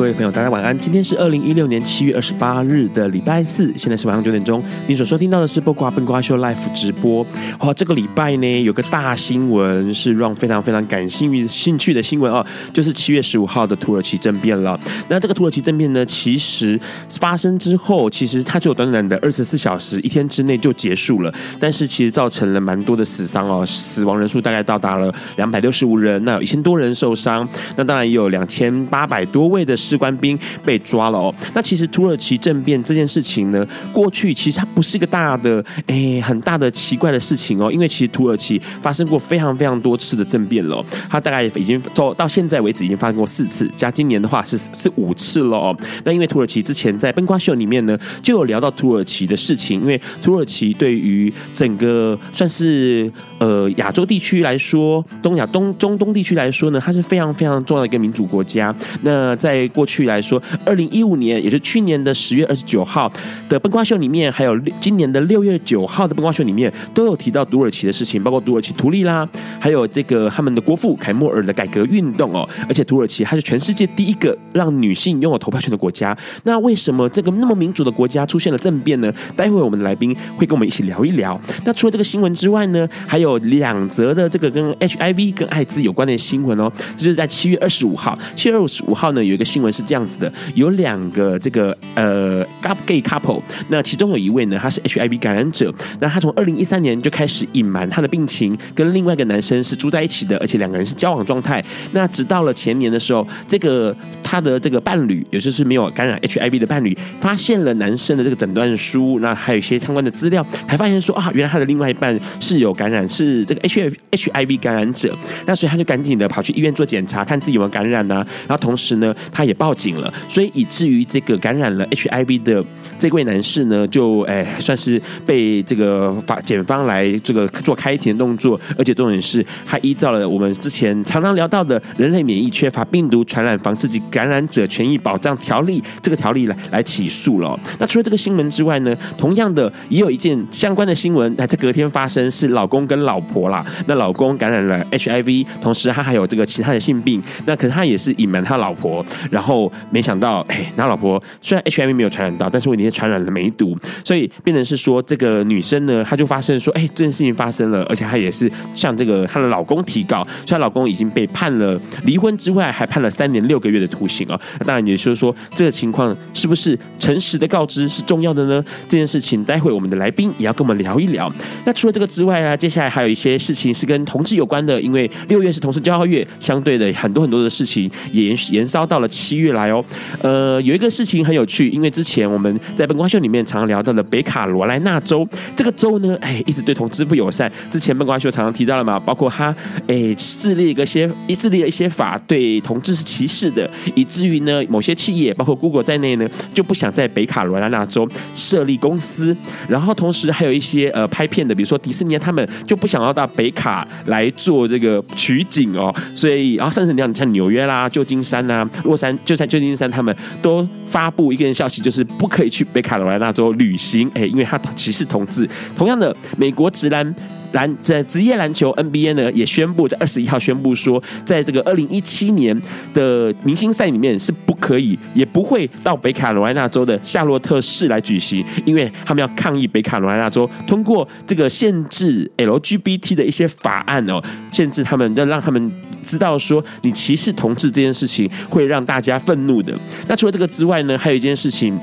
各位朋友，大家晚安。今天是二零一六年七月二十八日的礼拜四，现在是晚上九点钟。你所收听到的是《笨瓜笨瓜秀》Live 直播。哇，这个礼拜呢，有个大新闻是让非常非常感兴趣兴趣的新闻哦，就是七月十五号的土耳其政变了。那这个土耳其政变呢，其实发生之后，其实它只有短短的二十四小时，一天之内就结束了。但是其实造成了蛮多的死伤哦，死亡人数大概到达了两百六十五人，那有一千多人受伤。那当然也有两千八百多位的。士官兵被抓了哦。那其实土耳其政变这件事情呢，过去其实它不是一个大的诶很大的奇怪的事情哦。因为其实土耳其发生过非常非常多次的政变了，它大概已经到到现在为止已经发生过四次，加今年的话是是五次了哦。那因为土耳其之前在笨瓜秀里面呢就有聊到土耳其的事情，因为土耳其对于整个算是呃亚洲地区来说，东亚东中东地区来说呢，它是非常非常重要的一个民主国家。那在过去来说，二零一五年，也是去年的十月二十九号的笨瓜秀里面，还有今年的六月九号的笨瓜秀里面，都有提到土耳其的事情，包括土耳其图利啦，还有这个他们的国父凯莫尔的改革运动哦。而且土耳其还是全世界第一个让女性拥有投票权的国家。那为什么这个那么民主的国家出现了政变呢？待会我们的来宾会跟我们一起聊一聊。那除了这个新闻之外呢，还有两则的这个跟 HIV 跟艾滋有关的新闻哦。这就是在七月二十五号，七月二十五号呢有一个新新闻。是这样子的，有两个这个呃 gay couple，那其中有一位呢，他是 HIV 感染者，那他从二零一三年就开始隐瞒他的病情，跟另外一个男生是住在一起的，而且两个人是交往状态。那直到了前年的时候，这个他的这个伴侣，也就是没有感染 HIV 的伴侣，发现了男生的这个诊断书，那还有一些相关的资料，才发现说啊，原来他的另外一半是有感染，是这个 H H I V 感染者。那所以他就赶紧的跑去医院做检查，看自己有没有感染呐、啊。然后同时呢，他也也报警了，所以以至于这个感染了 HIV 的这位男士呢，就哎算是被这个法检方来这个做开庭的动作，而且重点是，他依照了我们之前常常聊到的人类免疫缺乏病毒传染防治及感染者权益保障条例这个条例来来起诉了。那除了这个新闻之外呢，同样的也有一件相关的新闻还，在隔天发生，是老公跟老婆啦。那老公感染了 HIV，同时他还有这个其他的性病，那可是他也是隐瞒他老婆，然。后没想到，哎，他老婆虽然 HIV 没有传染到，但是问题是传染了梅毒，所以变成是说这个女生呢，她就发生说，哎，这件事情发生了，而且她也是向这个她的老公提告，所以她老公已经被判了离婚之外，还判了三年六个月的徒刑啊。那当然，也就是说，这个情况是不是诚实的告知是重要的呢？这件事情，待会我们的来宾也要跟我们聊一聊。那除了这个之外呢，接下来还有一些事情是跟同志有关的，因为六月是同志骄傲月，相对的很多很多的事情也延延烧到了七月来哦，呃，有一个事情很有趣，因为之前我们在本瓜秀里面常聊到的北卡罗来纳州这个州呢，哎，一直对同志不友善。之前本瓜秀常常提到了嘛，包括他哎，制立一个些，制立了一些法对同志是歧视的，以至于呢，某些企业包括 Google 在内呢，就不想在北卡罗来纳州设立公司。然后同时还有一些呃拍片的，比如说迪士尼他们就不想要到北卡来做这个取景哦，所以然后甚至你像像纽约啦、旧金山呐、洛杉就在旧金山，他们都发布一个人消息，就是不可以去北卡罗来纳州旅行，哎，因为他歧视同志。同样的，美国直男。篮在职业篮球 NBA 呢，也宣布在二十一号宣布说，在这个二零一七年的明星赛里面是不可以，也不会到北卡罗来纳州的夏洛特市来举行，因为他们要抗议北卡罗来纳州通过这个限制 LGBT 的一些法案哦，限制他们要让他们知道说，你歧视同志这件事情会让大家愤怒的。那除了这个之外呢，还有一件事情。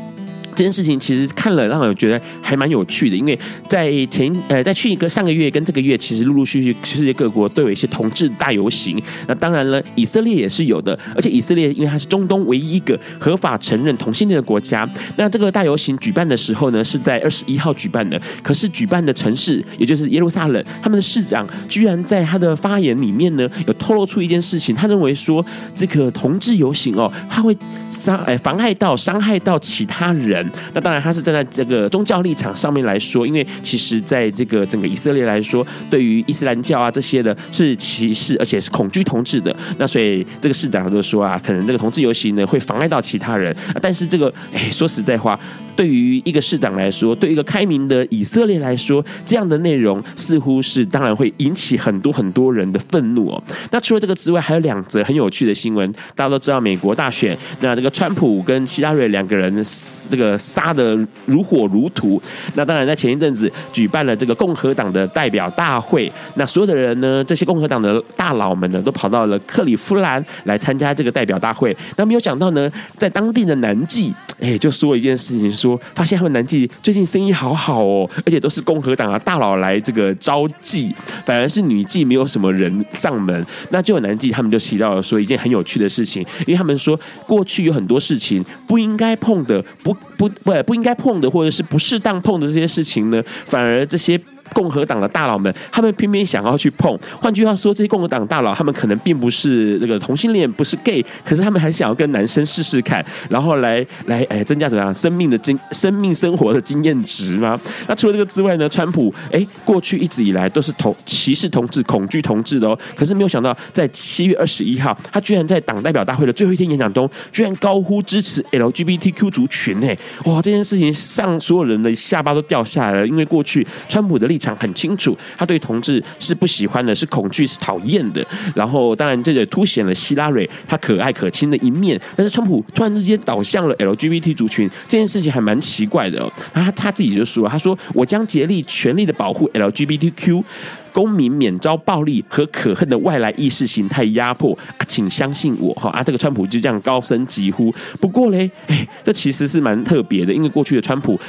这件事情其实看了让我觉得还蛮有趣的，因为在前呃在去一个上个月跟这个月，其实陆陆续续世界各国都有一些同志大游行。那当然了，以色列也是有的，而且以色列因为它是中东唯一一个合法承认同性恋的国家。那这个大游行举办的时候呢，是在二十一号举办的。可是举办的城市，也就是耶路撒冷，他们的市长居然在他的发言里面呢，有透露出一件事情，他认为说这个同志游行哦，他会伤哎妨碍到伤害到其他人。那当然，他是站在这个宗教立场上面来说，因为其实在这个整个以色列来说，对于伊斯兰教啊这些的是歧视，而且是恐惧同志的。那所以这个市长就说啊，可能这个同志游行呢会妨碍到其他人。但是这个哎，说实在话。对于一个市长来说，对一个开明的以色列来说，这样的内容似乎是当然会引起很多很多人的愤怒哦。那除了这个之外，还有两则很有趣的新闻。大家都知道，美国大选，那这个川普跟希拉蕊两个人这个杀得如火如荼。那当然，在前一阵子举办了这个共和党的代表大会，那所有的人呢，这些共和党的大佬们呢，都跑到了克里夫兰来参加这个代表大会。那没有想到呢，在当地的南纪，哎，就说一件事情说。说发现他们男妓最近生意好好哦，而且都是共和党啊大佬来这个招妓，反而是女妓没有什么人上门。那就有男妓他们就提到了说一件很有趣的事情，因为他们说过去有很多事情不应该碰的，不不不不应该碰的，或者是不适当碰的这些事情呢，反而这些。共和党的大佬们，他们偏偏想要去碰。换句话说，这些共和党大佬，他们可能并不是那个同性恋，不是 gay，可是他们还想要跟男生试试看，然后来来哎增加怎么样生命的经生命生活的经验值吗？那除了这个之外呢？川普哎，过去一直以来都是同歧视同志、恐惧同志的哦。可是没有想到，在七月二十一号，他居然在党代表大会的最后一天演讲中，居然高呼支持 LGBTQ 族群哎！哇，这件事情上所有人的下巴都掉下来了，因为过去川普的立场很清楚，他对同志是不喜欢的，是恐惧，是讨厌的。然后，当然这也凸显了希拉蕊他可爱可亲的一面。但是，川普突然之间倒向了 LGBT 族群，这件事情还蛮奇怪的。他他自己就说：“他说我将竭力全力的保护 LGBTQ 公民免遭暴力和可恨的外来意识形态压迫啊，请相信我哈啊！”这个川普就这样高声疾呼。不过嘞，哎，这其实是蛮特别的，因为过去的川普，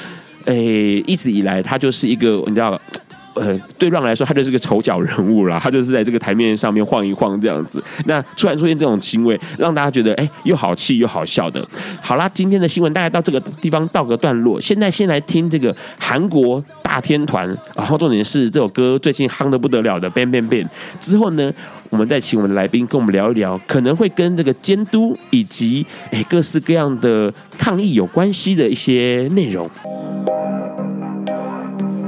哎，一直以来他就是一个你知道。呃，对让来说，他就是个丑角人物啦，他就是在这个台面上面晃一晃这样子。那突然出现这种行为，让大家觉得哎，又好气又好笑的。好啦，今天的新闻大概到这个地方告个段落。现在先来听这个韩国大天团，然后重点是这首歌最近夯得不得了的《Bang Bang Bang》。之后呢，我们再请我们的来宾跟我们聊一聊，可能会跟这个监督以及哎各式各样的抗议有关系的一些内容。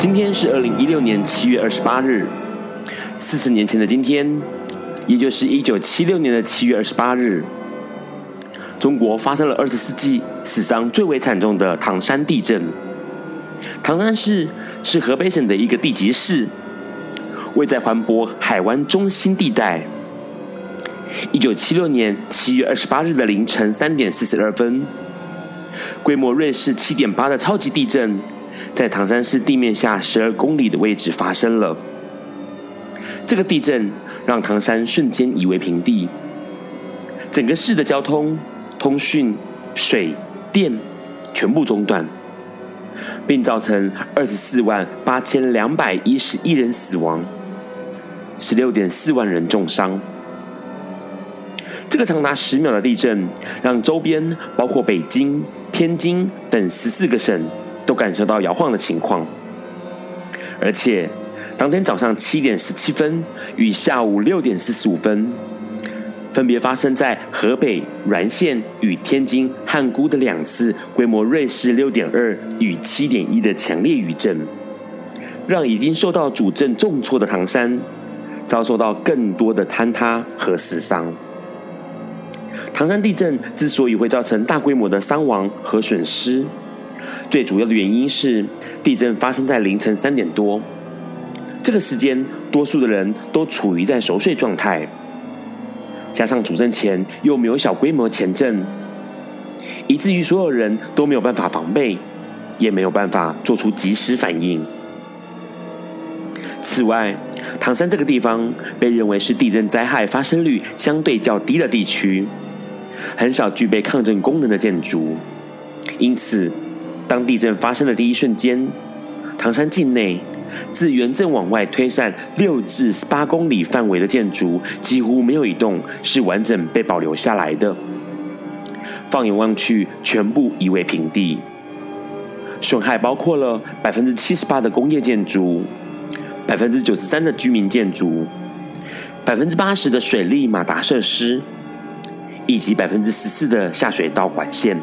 今天是二零一六年七月二十八日，四十年前的今天，也就是一九七六年的七月二十八日，中国发生了二十世纪死伤最为惨重的唐山地震。唐山市是河北省的一个地级市，位在环渤海湾中心地带。一九七六年七月二十八日的凌晨三点四十二分，规模瑞士七点八的超级地震。在唐山市地面下十二公里的位置发生了。这个地震让唐山瞬间夷为平地，整个市的交通、通讯、水电全部中断，并造成二十四万八千两百一十一人死亡，十六点四万人重伤。这个长达十秒的地震，让周边包括北京、天津等十四个省。都感受到摇晃的情况，而且当天早上七点十七分与下午六点四十五分，分别发生在河北滦县与天津汉沽的两次规模芮氏六点二与七点一的强烈余震，让已经受到主震重挫的唐山遭受到更多的坍塌和死伤。唐山地震之所以会造成大规模的伤亡和损失，最主要的原因是地震发生在凌晨三点多，这个时间多数的人都处于在熟睡状态，加上主震前又没有小规模前震，以至于所有人都没有办法防备，也没有办法做出及时反应。此外，唐山这个地方被认为是地震灾害发生率相对较低的地区，很少具备抗震功能的建筑，因此，当地震发生的第一瞬间，唐山境内自原震往外推散六至八公里范围的建筑几乎没有一栋是完整被保留下来的，放眼望去，全部夷为平地。损害包括了百分之七十八的工业建筑。百分之九十三的居民建筑，百分之八十的水利马达设施，以及百分之十四的下水道管线。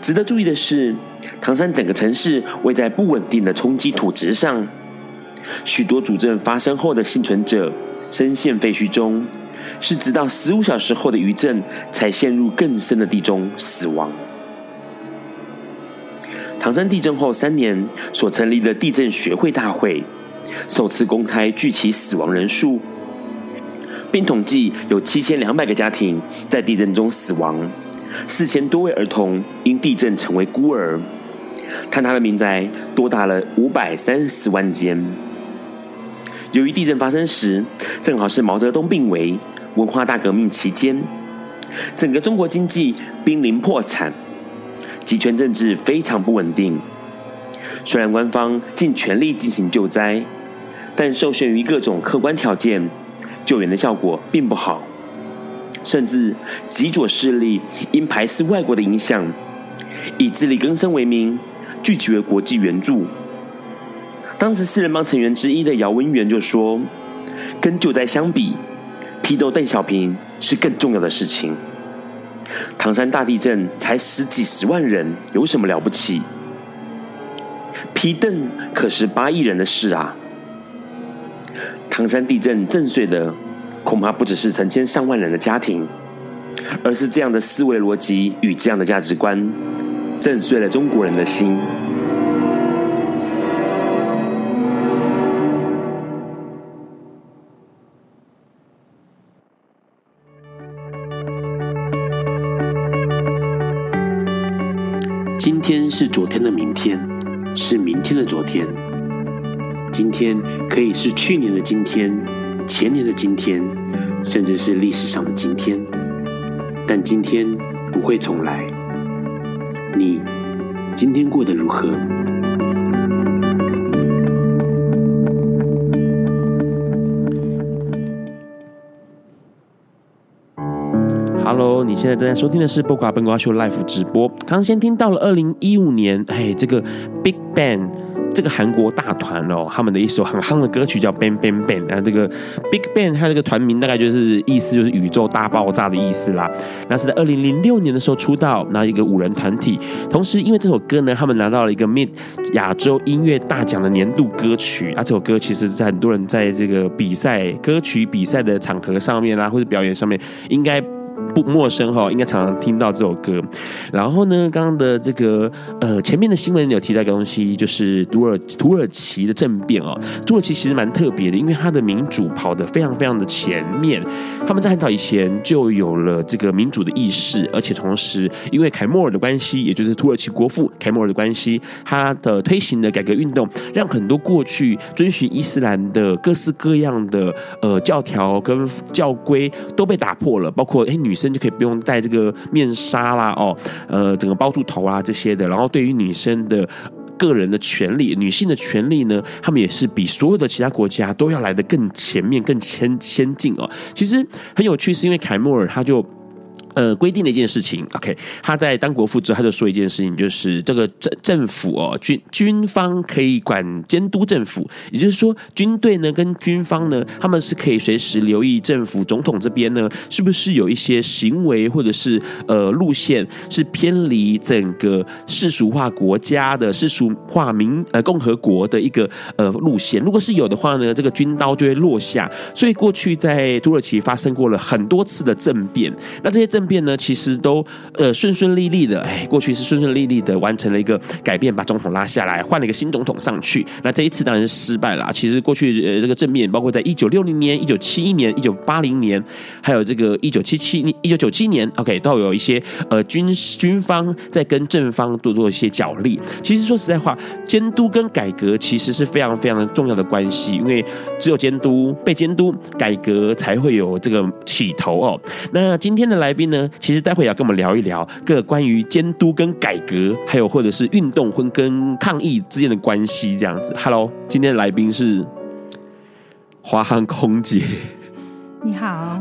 值得注意的是，唐山整个城市位在不稳定的冲击土质上，许多主震发生后的幸存者深陷废墟中，是直到十五小时后的余震才陷入更深的地中死亡。唐山地震后三年所成立的地震学会大会，首次公开具体死亡人数，并统计有七千两百个家庭在地震中死亡，四千多位儿童因地震成为孤儿，坍塌的民宅多达了五百三十万间。由于地震发生时正好是毛泽东病危、文化大革命期间，整个中国经济濒临破产。集权政治非常不稳定，虽然官方尽全力进行救灾，但受限于各种客观条件，救援的效果并不好。甚至极左势力因排斥外国的影响，以自力更生为名，拒绝国际援助。当时四人帮成员之一的姚文元就说：“跟救灾相比，批斗邓小平是更重要的事情。”唐山大地震才十几十万人，有什么了不起？批邓可是八亿人的事啊！唐山地震震碎的，恐怕不只是成千上万人的家庭，而是这样的思维逻辑与这样的价值观，震碎了中国人的心。今天是昨天的明天，是明天的昨天。今天可以是去年的今天，前年的今天，甚至是历史上的今天。但今天不会重来。你今天过得如何？Hello，你现在正在收听的是《播瓜笨瓜秀》Live 直播。刚先听到了二零一五年，哎，这个 Big Bang 这个韩国大团哦，他们的一首很夯的歌曲叫 Bang Bang Bang。那，这个 Big Bang 它这个团名大概就是意思就是宇宙大爆炸的意思啦。那是在二零零六年的时候出道，那一个五人团体。同时，因为这首歌呢，他们拿到了一个 Mid 亚洲音乐大奖的年度歌曲。啊，这首歌其实是很多人在这个比赛歌曲比赛的场合上面啦，或者表演上面应该。不陌生哈，应该常常听到这首歌。然后呢，刚刚的这个呃前面的新闻有提到一个东西，就是土耳土耳其的政变哦。土耳其其实蛮特别的，因为它的民主跑得非常非常的前面。他们在很早以前就有了这个民主的意识，而且同时因为凯末尔的关系，也就是土耳其国父凯末尔的关系，他的推行的改革运动，让很多过去遵循伊斯兰的各式各样的呃教条跟教规都被打破了，包括哎。女生就可以不用戴这个面纱啦，哦，呃，整个包住头啊这些的。然后对于女生的个人的权利、女性的权利呢，他们也是比所有的其他国家都要来得更前面、更先先进哦。其实很有趣，是因为凯莫尔他就。呃，规定的一件事情，OK，他在当国父之后，他就说一件事情，就是这个政政府哦，军军方可以管监督政府，也就是说，军队呢跟军方呢，他们是可以随时留意政府总统这边呢，是不是有一些行为或者是呃路线是偏离整个世俗化国家的世俗化民呃共和国的一个呃路线，如果是有的话呢，这个军刀就会落下。所以过去在土耳其发生过了很多次的政变，那这些政变呢，其实都呃顺顺利利的，哎，过去是顺顺利利的完成了一个改变，把总统拉下来，换了一个新总统上去。那这一次当然是失败了。其实过去呃这个政变，包括在一九六零年、一九七一年、一九八零年，还有这个一九七七、一九九七年，OK，都有一些呃军军方在跟正方多做一些角力。其实说实在话，监督跟改革其实是非常非常重要的关系，因为只有监督、被监督、改革才会有这个起头哦。那今天的来宾呢？其实待会要跟我们聊一聊各关于监督跟改革，还有或者是运动或跟抗议之间的关系，这样子。Hello，今天的来宾是华航空姐。你好。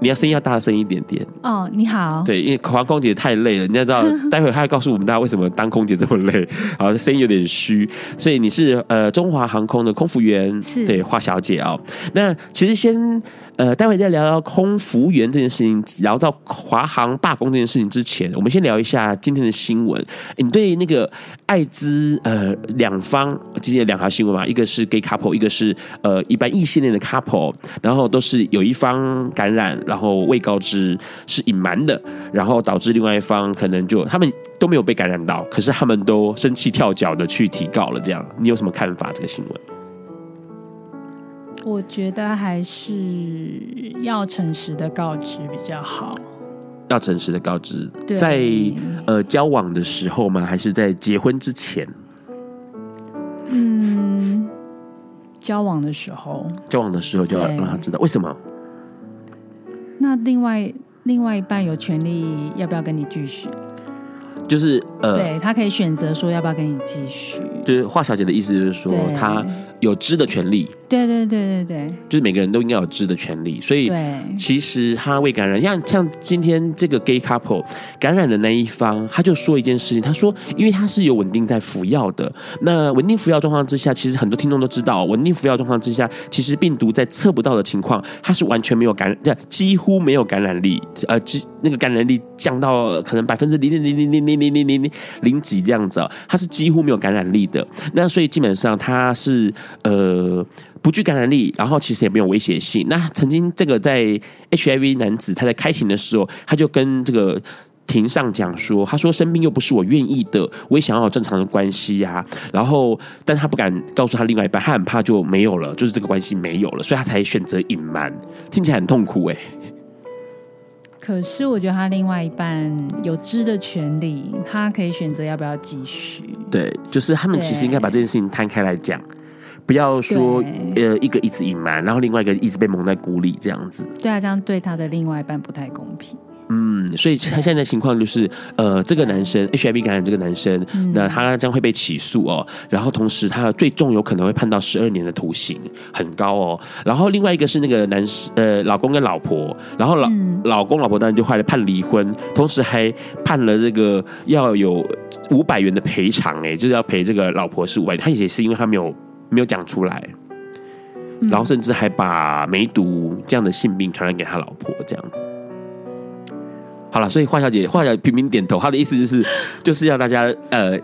你要声音要大声一点点。哦，你好。对，因为华航空姐太累了，你要知道，待会她会告诉我们大家为什么当空姐这么累，好，声音有点虚。所以你是呃中华航空的空服员，是对华小姐哦。那其实先。呃，待会再聊聊空服员这件事情，聊到华航罢工这件事情之前，我们先聊一下今天的新闻。你对那个艾滋呃两方今天两条新闻嘛，一个是 gay couple，一个是呃一般异性恋的 couple，然后都是有一方感染，然后未告知是隐瞒的，然后导致另外一方可能就他们都没有被感染到，可是他们都生气跳脚的去提告了。这样，你有什么看法？这个新闻？我觉得还是要诚实的告知比较好。要诚实的告知，在呃交往的时候吗？还是在结婚之前？嗯，交往的时候。交往的时候就要让他知道，为什么？那另外另外一半有权利要不要跟你继续？就是呃，对，他可以选择说要不要跟你继续。就是华小姐的意思，就是说他有知的权利。对对对对对，就是每个人都应该有知的权利。所以，其实他未感染，像像今天这个 gay couple 感染的那一方，他就说一件事情，他说，因为他是有稳定在服药的，那稳定服药状况之下，其实很多听众都知道，稳定服药状况之下，其实病毒在测不到的情况，它是完全没有感染，几乎没有感染力，呃，那个感染力降到可能百分之零点零零零零零零零零零几这样子啊，它是几乎没有感染力的。那所以基本上他是呃不具感染力，然后其实也没有威胁性。那曾经这个在 HIV 男子他在开庭的时候，他就跟这个庭上讲说，他说生病又不是我愿意的，我也想要有正常的关系呀、啊。然后，但他不敢告诉他另外一半，他很怕就没有了，就是这个关系没有了，所以他才选择隐瞒。听起来很痛苦哎。可是我觉得他另外一半有知的权利，他可以选择要不要继续。对，就是他们其实应该把这件事情摊开来讲，不要说呃一个一直隐瞒，然后另外一个一直被蒙在鼓里这样子。对啊，这样对他的另外一半不太公平。嗯，所以他现在的情况就是，呃，这个男生 HIV 感染这个男生，嗯、那他将会被起诉哦。然后同时，他最重有可能会判到十二年的徒刑，很高哦。然后另外一个是那个男士，呃，老公跟老婆，然后老、嗯、老公老婆当然就坏了判离婚，同时还判了这个要有五百元的赔偿，哎，就是要赔这个老婆是五百元。他也是因为他没有没有讲出来，然后甚至还把梅毒这样的性病传染给他老婆，这样子。好了，所以华小姐，华小姐频频点头，她的意思就是，就是要大家呃。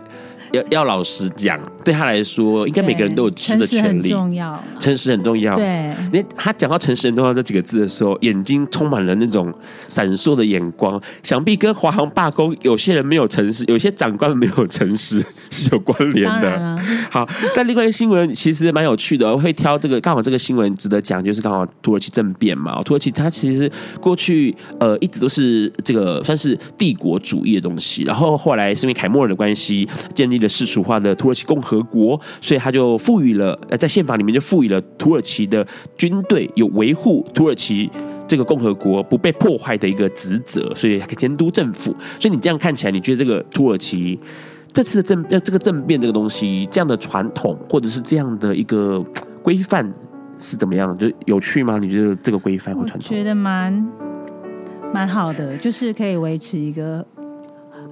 要要老实讲，对他来说，应该每个人都有吃的权利。诚实很重要，诚实很重要。对，你他讲到“诚实很重要”这几个字的时候，眼睛充满了那种闪烁的眼光。想必跟华航罢工，有些人没有诚实，有些长官没有诚实 是有关联的。好，但另外一个新闻其实蛮有趣的，我会挑这个刚好这个新闻值得讲，就是刚好土耳其政变嘛。土耳其它其实过去呃一直都是这个算是帝国主义的东西，然后后来是因为凯末尔的关系建立。的世俗化的土耳其共和国，所以他就赋予了呃，在宪法里面就赋予了土耳其的军队有维护土耳其这个共和国不被破坏的一个职责，所以可以监督政府。所以你这样看起来，你觉得这个土耳其这次的政呃这个政变这个东西，这样的传统或者是这样的一个规范是怎么样？就有趣吗？你觉得这个规范或传统？觉得蛮蛮好的，就是可以维持一个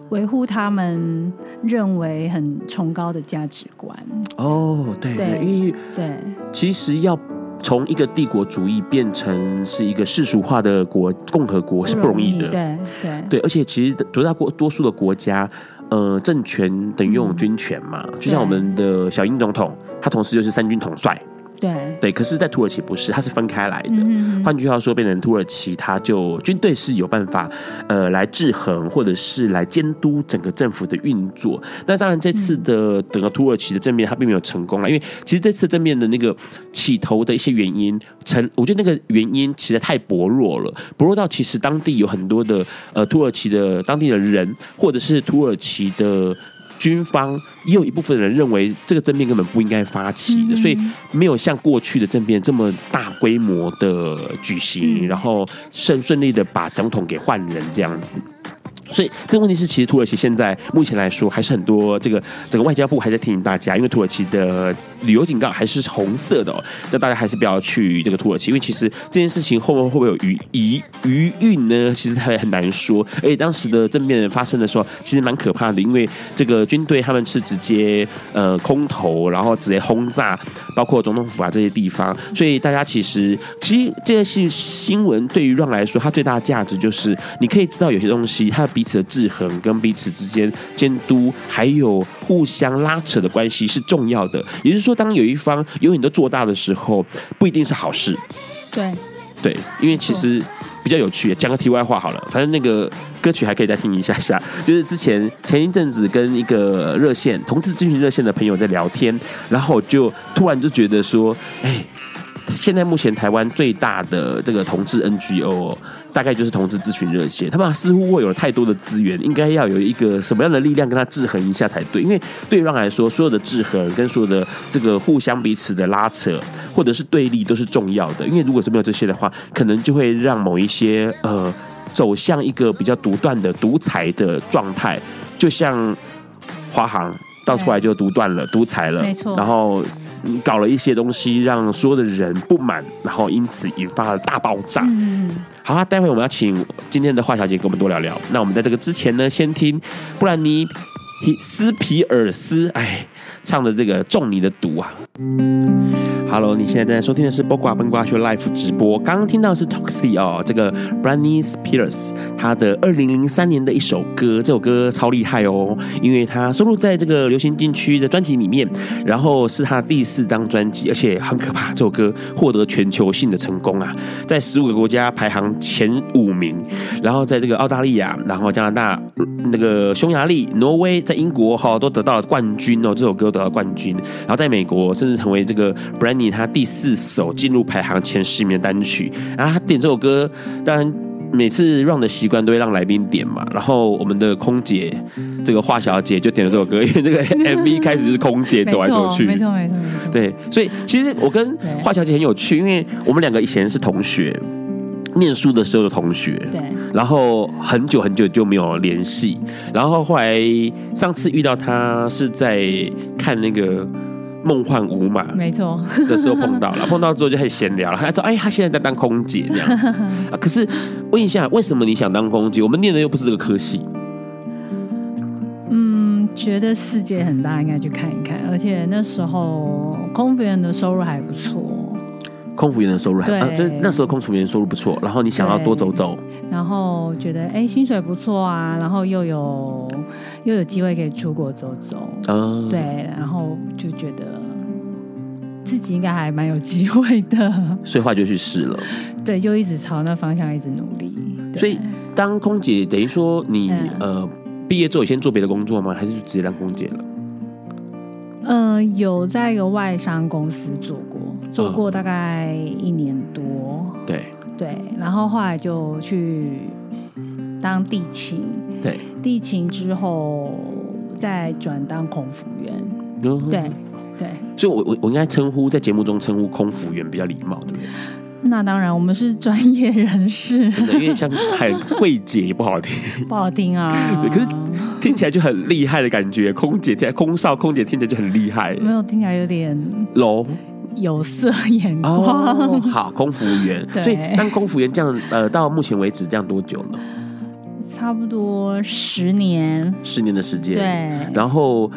维护他们认为很崇高的价值观。哦，对对，对因为对，其实要从一个帝国主义变成是一个世俗化的国共和国是不容易的。对对对，而且其实绝大多多数的国家，呃，政权等于拥有军权嘛，嗯、就像我们的小英总统，他同时就是三军统帅。对对，可是，在土耳其不是，它是分开来的。嗯、换句话说，变成土耳其，它就军队是有办法，呃，来制衡或者是来监督整个政府的运作。那当然，这次的整个土耳其的政变，它并没有成功了，因为其实这次政变的那个起头的一些原因，成，我觉得那个原因其实太薄弱了，薄弱到其实当地有很多的呃土耳其的当地的人，或者是土耳其的。军方也有一部分人认为这个政变根本不应该发起的，所以没有像过去的政变这么大规模的举行，然后顺顺利的把总统给换人这样子。所以这个问题是，其实土耳其现在目前来说还是很多这个整个外交部还在提醒大家，因为土耳其的旅游警告还是红色的哦，那大家还是不要去这个土耳其，因为其实这件事情后面会不会有余余余韵呢？其实还很难说。而且当时的政变发生的时候，其实蛮可怕的，因为这个军队他们是直接呃空投，然后直接轰炸，包括总统府啊这些地方，所以大家其实其实这些新新闻对于让来说，它最大的价值就是你可以知道有些东西它。彼此的制衡跟彼此之间监督，还有互相拉扯的关系是重要的。也就是说，当有一方永远都做大的时候，不一定是好事。对对，因为其实比较有趣。讲个题外话好了，反正那个歌曲还可以再听一下下。就是之前前一阵子跟一个热线同志咨询热线的朋友在聊天，然后就突然就觉得说，哎。现在目前台湾最大的这个同志 NGO，大概就是同志咨询热线。他们似乎握有了太多的资源，应该要有一个什么样的力量跟他制衡一下才对。因为对让来说，所有的制衡跟所有的这个互相彼此的拉扯，或者是对立，都是重要的。因为如果是没有这些的话，可能就会让某一些呃走向一个比较独断的独裁的状态，就像华航到出来就独断了、独裁了，没错，然后。搞了一些东西，让所有的人不满，然后因此引发了大爆炸。嗯，好啦，待会我们要请今天的华小姐跟我们多聊聊。那我们在这个之前呢，先听布兰妮斯皮尔斯，哎，唱的这个《中你的毒》啊。Hello，你现在正在收听的是《播瓜笨瓜秀》Live 直播。刚刚听到是 Toxic 哦，这个 Britney Spears 他的二零零三年的一首歌，这首歌超厉害哦，因为它收录在这个流行禁区的专辑里面，然后是他第四张专辑，而且很可怕，这首歌获得全球性的成功啊，在十五个国家排行前五名，然后在这个澳大利亚、然后加拿大、那个匈牙利、挪威，在英国哈都得到了冠军哦，这首歌得到冠军，然后在美国甚至成为这个 Brandy 他第四首进入排行前十名的单曲，然后他点这首歌，当然每次 Ron 的习惯都会让来宾点嘛，然后我们的空姐这个华小姐就点了这首歌，因为这个 MV 开始是空姐走来走去，没错没错没错，对，所以其实我跟华小姐很有趣，因为我们两个以前是同学，念书的时候的同学，对，然后很久很久就没有联系，然后后来上次遇到他是在看那个。梦幻舞马，没错，的时候碰到了，碰到之后就开始闲聊了。他说：“哎，他现在在当空姐这样子 啊。”可是问一下，为什么你想当空姐？我们念的又不是这个科系。嗯，觉得世界很大，应该去看一看。而且那时候空服员的收入还不错。空服员的收入还对、啊，就是那时候空服员收入不错。然后你想要多走走，然后觉得哎，薪水不错啊，然后又有又有机会可以出国走走。嗯，对，然后就觉得。自己应该还蛮有机会的，所以后来就去试了。对，就一直朝那方向一直努力。所以当空姐等于说你、嗯、呃毕业之后先做别的工作吗？还是就直接当空姐了？嗯、呃，有在一个外商公司做过，做过大概一年多。嗯、对对，然后后来就去当地勤。对，地勤之后再转当空服员。嗯、对。对，所以我，我我我应该称呼在节目中称呼空服员比较礼貌，对不对？那当然，我们是专业人士。真的，因为像 海柜姐也不好听，不好听啊。对，可是听起来就很厉害的感觉，空姐听空少空姐听起来就很厉害。没有，听起来有点 low。有色眼光。哦、好，空服员。对所以当空服员这样，呃，到目前为止这样多久了？差不多十年。十年的时间。对。然后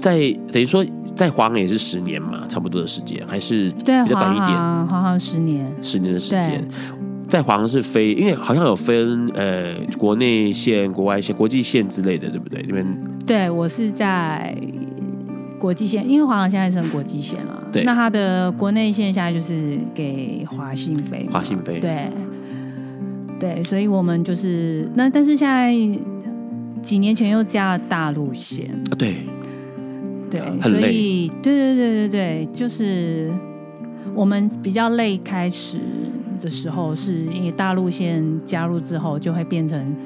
在等于说在华航也是十年嘛，差不多的时间，还是比较短一点。华航十年。十年的时间。在华航是飞，因为好像有分呃国内线、国外线、国际线之类的，对不对？你们对我是在国际线，因为华航现在成国际线了。对，那它的国内线现在就是给华信飞，华信飞。对，对，所以我们就是那，但是现在几年前又加了大陆线啊，对，对，所以对对对对对，就是我们比较累开始。的时候，是因为大陆线加入之后，就会变成，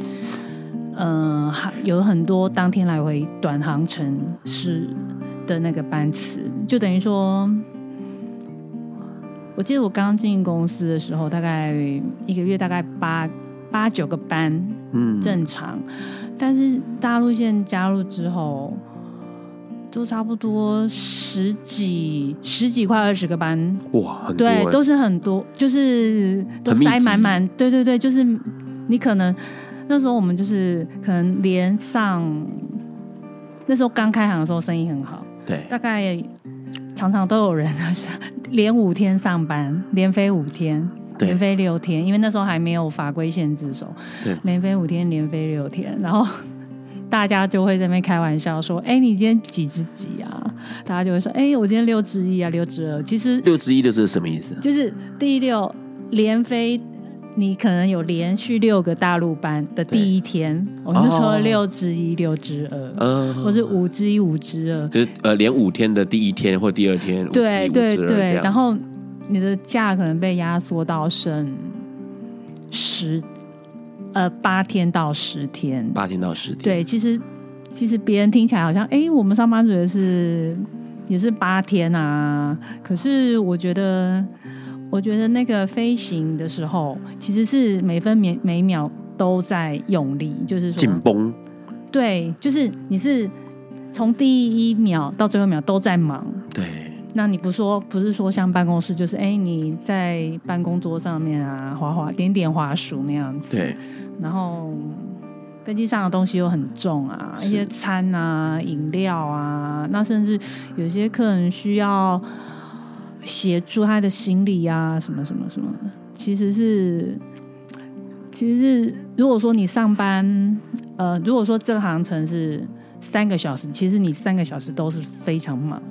嗯、呃，有很多当天来回短航程是的那个班次，就等于说，我记得我刚进公司的时候，大概一个月大概八八九个班，嗯，正常，但是大陆线加入之后。都差不多十几十几块二十个班，哇，很多欸，对，都是很多，就是都塞满满，对对对，就是你可能那时候我们就是可能连上，那时候刚开行的时候生意很好，对，大概常常都有人连五天上班，连飞五天，连飞六天，因为那时候还没有法规限制，手，对，连飞五天，连飞六天，然后。大家就会在那边开玩笑说：“哎，你今天几只几啊？”大家就会说：“哎，我今天六只一啊，六只二。”其实六只一的是什么意思？就是第六连飞，你可能有连续六个大陆班的第一天，我们就说六之一、六之二，嗯，或是五之一、五之二，就是呃，连五天的第一天或第二天，对对对，然后你的假可能被压缩到剩十。呃，八天到十天，八天到十天。对，其实其实别人听起来好像，哎，我们上班族也是也是八天啊。可是我觉得，我觉得那个飞行的时候，其实是每分每每秒都在用力，就是说紧绷。对，就是你是从第一秒到最后一秒都在忙。对。那你不说，不是说像办公室，就是哎，你在办公桌上面啊，滑滑点点滑鼠那样子。对。然后飞机上的东西又很重啊，一些餐啊、饮料啊，那甚至有些客人需要协助他的行李啊，什么什么什么的。其实是，其实是，如果说你上班，呃，如果说这个航程是三个小时，其实你三个小时都是非常忙。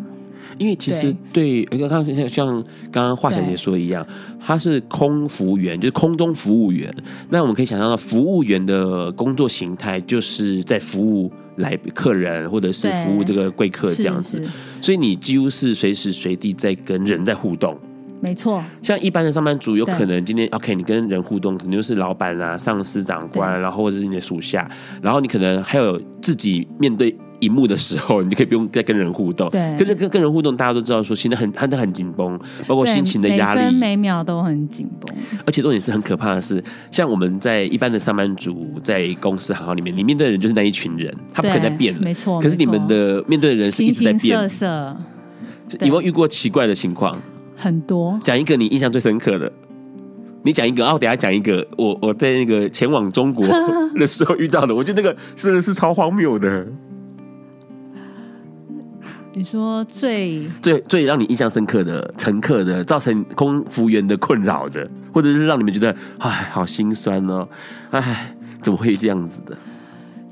因为其实对，刚刚像像刚刚华小姐说的一样，他是空服员，就是空中服务员。那我们可以想象到，服务员的工作形态就是在服务来客人，或者是服务这个贵客这样子。所以你几乎是随时随地在跟人在互动。没错，像一般的上班族，有可能今天 OK，你跟人互动，可能就是老板啊、上司、长官，然后或者是你的属下，然后你可能还有自己面对。荧幕的时候，你就可以不用再跟人互动。对，跟跟跟人互动，大家都知道说，现在很，他都很紧绷，包括心情的压力，每分每秒都很紧绷。而且重点是很可怕的是，像我们在一般的上班族在公司行号里面，你面对的人就是那一群人，他不可能再变了。没错。可是你们的面对的人是一直在变。形形色色。有没有遇过奇怪的情况？很多。讲一个你印象最深刻的。你讲一个啊，我等下讲一个。我我在那个前往中国 的时候遇到的，我觉得那个真的是超荒谬的。你说最最最让你印象深刻的乘客的，造成空服员的困扰的，或者是让你们觉得哎，好心酸哦，哎，怎么会这样子的？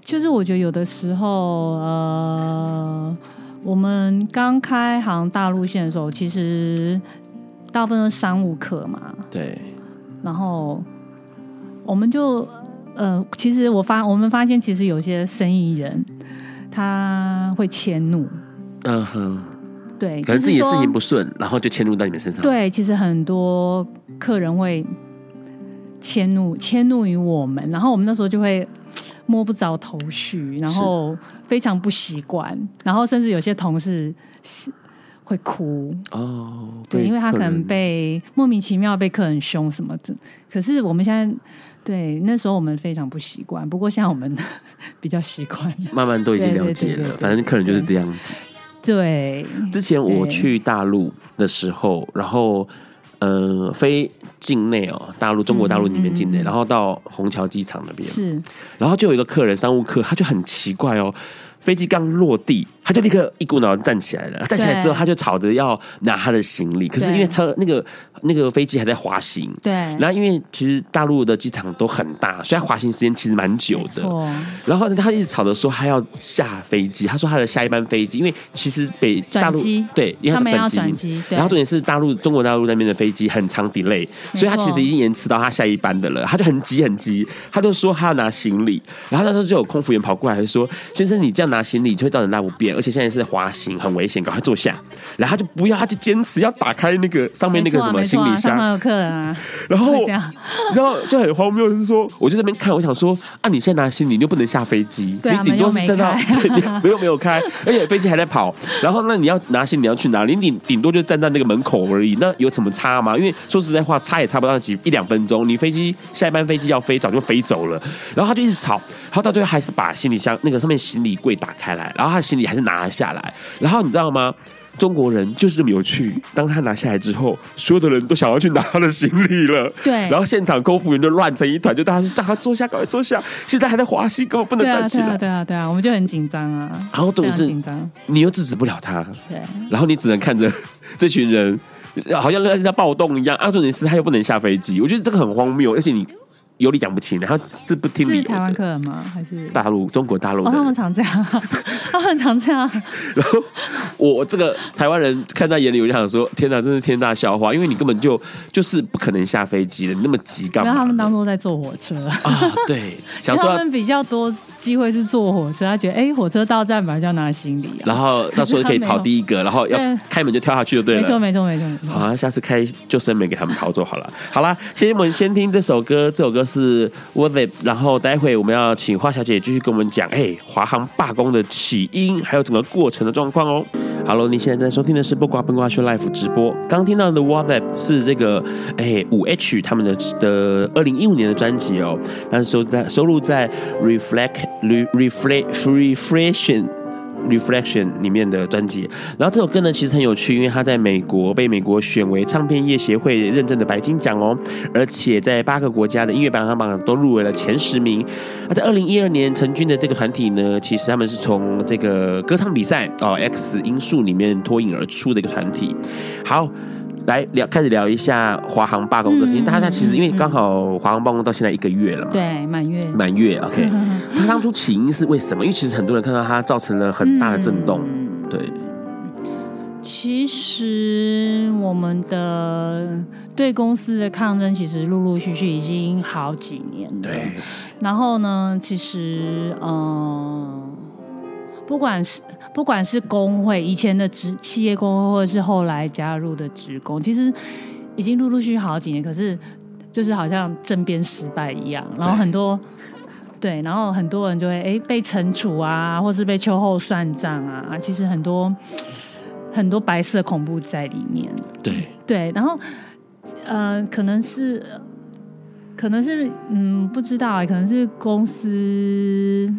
就是我觉得有的时候，呃，我们刚开航大陆线的时候，其实大部分都是商务客嘛，对。然后我们就呃，其实我发我们发现，其实有些生意人他会迁怒。嗯哼，对，可能自己的事情不顺，然后就迁怒到你们身上。对，其实很多客人会迁怒，迁怒于我们，然后我们那时候就会摸不着头绪，然后非常不习惯，然后甚至有些同事会哭哦，对，因为他可能被莫名其妙被客人凶什么的。可是我们现在对那时候我们非常不习惯，不过现在我们 比较习惯，慢慢都已经了解了，反正客人就是这样子。对，之前我去大陆的时候，然后呃，飞境内哦，大陆中国大陆里面境内，嗯嗯嗯，然后到虹桥机场那边。是，然后就有一个客人，商务客，他就很奇怪哦，飞机刚落地。他就立刻一股脑站起来了，站起来之后他就吵着要拿他的行李，可是因为车那个那个飞机还在滑行，对，然后因为其实大陆的机场都很大，所以他滑行时间其实蛮久的。然后他一直吵着说他要下飞机，他说他的下一班飞机，因为其实北大陆对，因为他要转机，然后重点是大陆中国大陆那边的飞机很长 delay，所以他其实已经延迟到他下一班的了，他就很急很急，他就说他要拿行李，然后那时候就有空服员跑过来说：“先生，你这样拿行李就会造成大不便。”而且现在是滑行，很危险，赶快坐下。然后他就不要，他就坚持要打开那个上面那个什么行李箱。啊啊、然后，然后就很荒谬，就是说，我就在那边看，我想说，啊，你现在拿行李，你又不能下飞机，啊、你顶多是站到，没有没有开，而且飞机还在跑。然后，那你要拿行李，你要去哪里？你顶顶多就站在那个门口而已，那有什么差吗？因为说实在话，差也差不到几一两分钟。你飞机下一班飞机要飞，早就飞走了。然后他就一直吵，然后到最后还是把行李箱那个上面行李柜打开来，然后他的行李还是拿了下来。然后你知道吗？中国人就是这么有趣。当他拿下来之后，所有的人都想要去拿他的行李了。对。然后现场空服员就乱成一团，就大家说叫他坐下，赶快坐下。现在还在滑行，根本不能站起来。对啊，对啊，对啊，我们就很紧张啊。然后重点是，你又制止不了他。对。然后你只能看着这群人，好像在暴动一样。啊，重点是他又不能下飞机，我觉得这个很荒谬，而且你。有理讲不清，然后是不听理。是台湾客人吗？还是大陆？中国大陆？哦，他们常这样，他 们常这样。然后我这个台湾人看在眼里，我就想说：天哪，真是天大笑话！因为你根本就就是不可能下飞机的，你那么急干嘛？他们当初在坐火车 啊，对，想说他们比较多机会是坐火车，他觉得哎，火车到站嘛就要拿行李，然后那时候可以跑第一个，然后要 开门就跳下去就对了。没错，没错，没错。好，下次开救生门给他们逃走好了。好啦，先我们先听这首歌，这首歌。是 Worth It，然后待会我们要请花小姐继续跟我们讲，哎、华航罢工的起因，还有整个过程的状况哦。Hello，你现在在收听的是《不瓜笨瓜秀》Live 直播。刚听到的 Worth It 是这个，哎，五 H 他们的的二零一五年的专辑哦，那是收在收录在 Reflect Reflect Reflection。Reflection 里面的专辑，然后这首歌呢其实很有趣，因为它在美国被美国选为唱片业协会认证的白金奖哦，而且在八个国家的音乐排行榜都入围了前十名。那在二零一二年成军的这个团体呢，其实他们是从这个歌唱比赛哦 X 音速里面脱颖而出的一个团体。好。来聊，开始聊一下华航罢工的事情。大家其实因为刚好华航罢工到现在一个月了嘛，对，满月，满月。OK，他当初起因是为什么？因为其实很多人看到它造成了很大的震动。嗯、对，其实我们的对公司的抗争，其实陆陆续续已经好几年了。对，然后呢，其实嗯、呃，不管是。不管是工会以前的职企业工会，或者是后来加入的职工，其实已经陆陆续续好几年，可是就是好像政变失败一样，然后很多对，然后很多人就会哎被惩处啊，或是被秋后算账啊，其实很多很多白色恐怖在里面。对对，然后呃，可能是可能是嗯，不知道啊，可能是公司。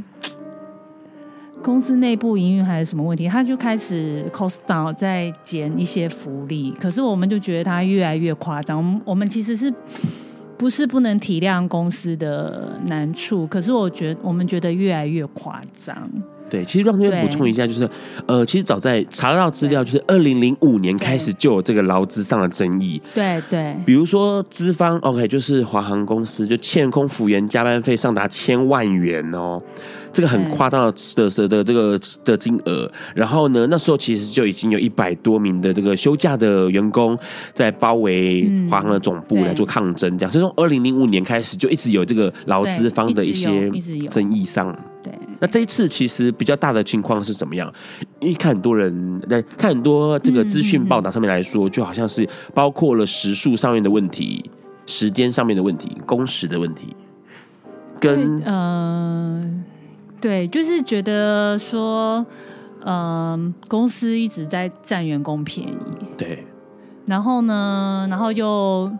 公司内部营运还是什么问题，他就开始 cost down 在减一些福利，可是我们就觉得他越来越夸张。我们我们其实是不是不能体谅公司的难处？可是我觉得我们觉得越来越夸张。对，其实让这边补充一下，就是呃，其实早在查到资料，就是二零零五年开始就有这个劳资上的争议。对对，比如说资方 OK，就是华航公司就欠空服员加班费上达千万元哦。这个很夸张的的的这个的金额，然后呢，那时候其实就已经有一百多名的这个休假的员工在包围华航的总部来做抗争，这样。所以从二零零五年开始就一直有这个劳资方的一些争议上。对，那这一次其实比较大的情况是怎么样？因为看很多人在看很多这个资讯报道上面来说，就好像是包括了时数上面的问题、时间上面的问题、工时的问题，跟嗯。对，就是觉得说，嗯、呃，公司一直在占员工便宜。对。然后呢，然后又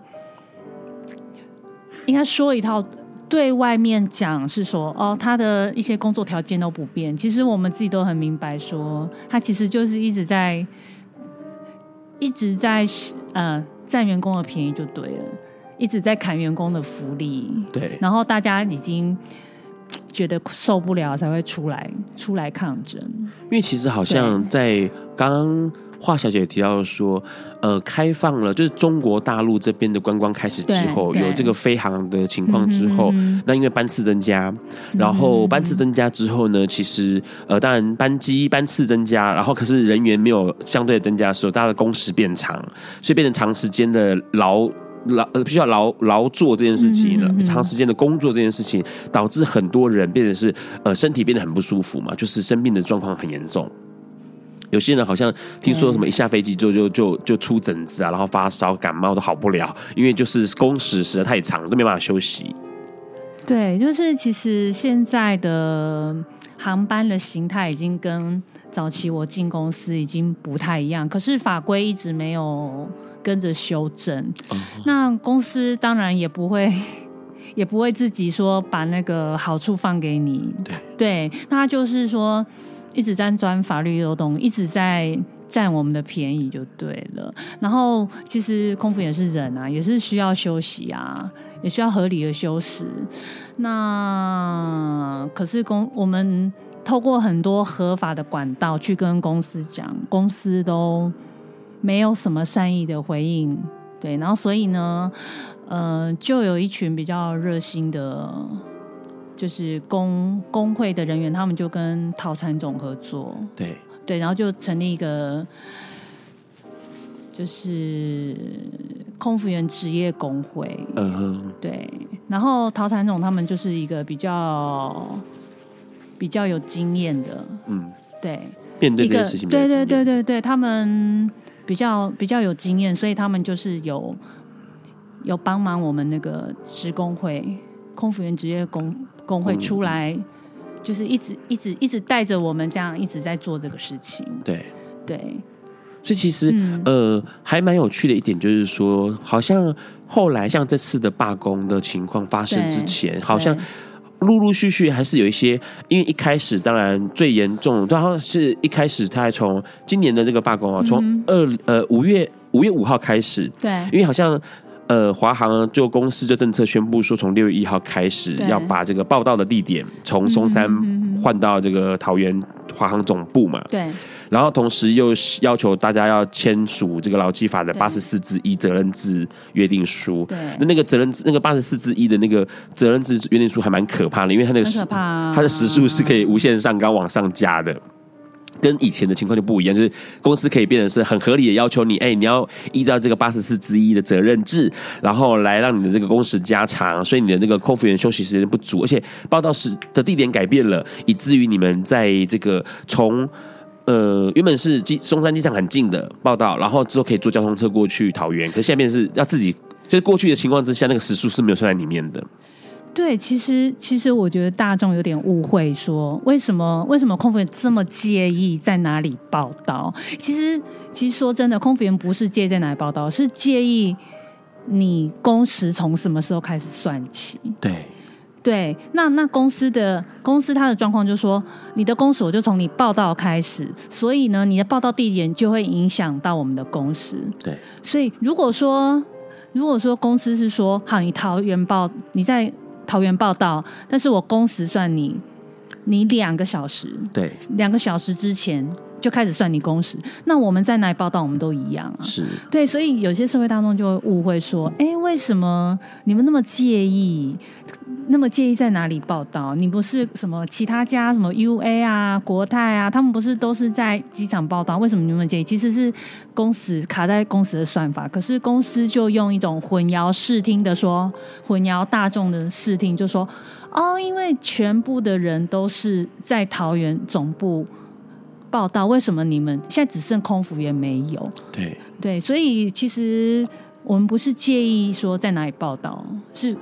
应该说一套对外面讲是说哦，他的一些工作条件都不变。其实我们自己都很明白说，说他其实就是一直在一直在呃占员工的便宜就对了，一直在砍员工的福利。对，然后大家已经觉得受不了，才会出来出来抗争。因为其实好像在刚刚。华小姐提到说，呃，开放了，就是中国大陆这边的观光开始之后，有这个飞航的情况之后，嗯、那因为班次增加，然后班次增加之后呢，其实呃，当然班机班次增加，然后可是人员没有相对的增加的时候，大家的工时变长，所以变成长时间的劳劳呃，必须要劳劳作这件事情了，长时间的工作这件事情，导致很多人变得是呃身体变得很不舒服嘛，就是生病的状况很严重。有些人好像听说什么一下飞机就就就就出疹子啊，然后发烧感冒都好不了，因为就是工时实在太长，都没办法休息。对，就是其实现在的航班的形态已经跟早期我进公司已经不太一样，可是法规一直没有跟着修正。嗯、那公司当然也不会 也不会自己说把那个好处放给你。对，对，那就是说。一直在钻法律漏洞，一直在占我们的便宜就对了。然后其实空服也是人啊，也是需要休息啊，也需要合理的休息。那可是公我们透过很多合法的管道去跟公司讲，公司都没有什么善意的回应。对，然后所以呢，呃，就有一群比较热心的。就是工工会的人员，他们就跟陶产总合作，对。对，然后就成立一个，就是空服员职业工会，嗯哼，对，然后陶产总他们就是一个比较比较有经验的，嗯，对，面对这件事情，对对对对对，他们比较比较有经验，所以他们就是有有帮忙我们那个职工会空服员职业工。工会出来，就是一直一直一直带着我们这样一直在做这个事情。对对，所以其实、嗯、呃还蛮有趣的一点就是说，好像后来像这次的罢工的情况发生之前，好像陆陆续续还是有一些，因为一开始当然最严重，然后是一开始他还从今年的这个罢工啊，从二呃五月五月五号开始，对，因为好像。呃，华航就公司就政策宣布说，从六月一号开始要把这个报道的地点从松山换到这个桃园华航总部嘛。对。然后同时又要求大家要签署这个劳基法的八十四之一责任制约定书。对。那那个责任那个八十四之一的那个责任制约定书还蛮可怕的，因为它那个时它的时速是可以无限上纲往上加的。跟以前的情况就不一样，就是公司可以变成是很合理的要求你，哎，你要依照这个八十四之一的责任制，然后来让你的这个工时加长，所以你的那个空服员休息时间不足，而且报到时的地点改变了，以至于你们在这个从呃原本是机松山机场很近的报道，然后之后可以坐交通车过去桃园，可是现在变成是要自己，就是过去的情况之下，那个时速是没有算在里面的。对，其实其实我觉得大众有点误会，说为什么为什么空服员这么介意在哪里报道？其实其实说真的，空服员不是介意在哪里报道，是介意你工时从什么时候开始算起。对对，那那公司的公司它的状况就是说，你的工时我就从你报道开始，所以呢，你的报道地点就会影响到我们的工时。对，所以如果说如果说公司是说，好，你桃园报你在。桃园报道，但是我工时算你，你两个小时，对，两个小时之前就开始算你工时。那我们在哪里报道，我们都一样啊。是，对，所以有些社会大众就会误会说，哎，为什么你们那么介意？那么介意在哪里报道？你不是什么其他家什么 UA 啊、国泰啊，他们不是都是在机场报道？为什么你们介意？其实是公司卡在公司的算法，可是公司就用一种混淆视听的说，混淆大众的视听，就说哦，因为全部的人都是在桃园总部报道，为什么你们现在只剩空服员没有？对对，所以其实我们不是介意说在哪里报道，是。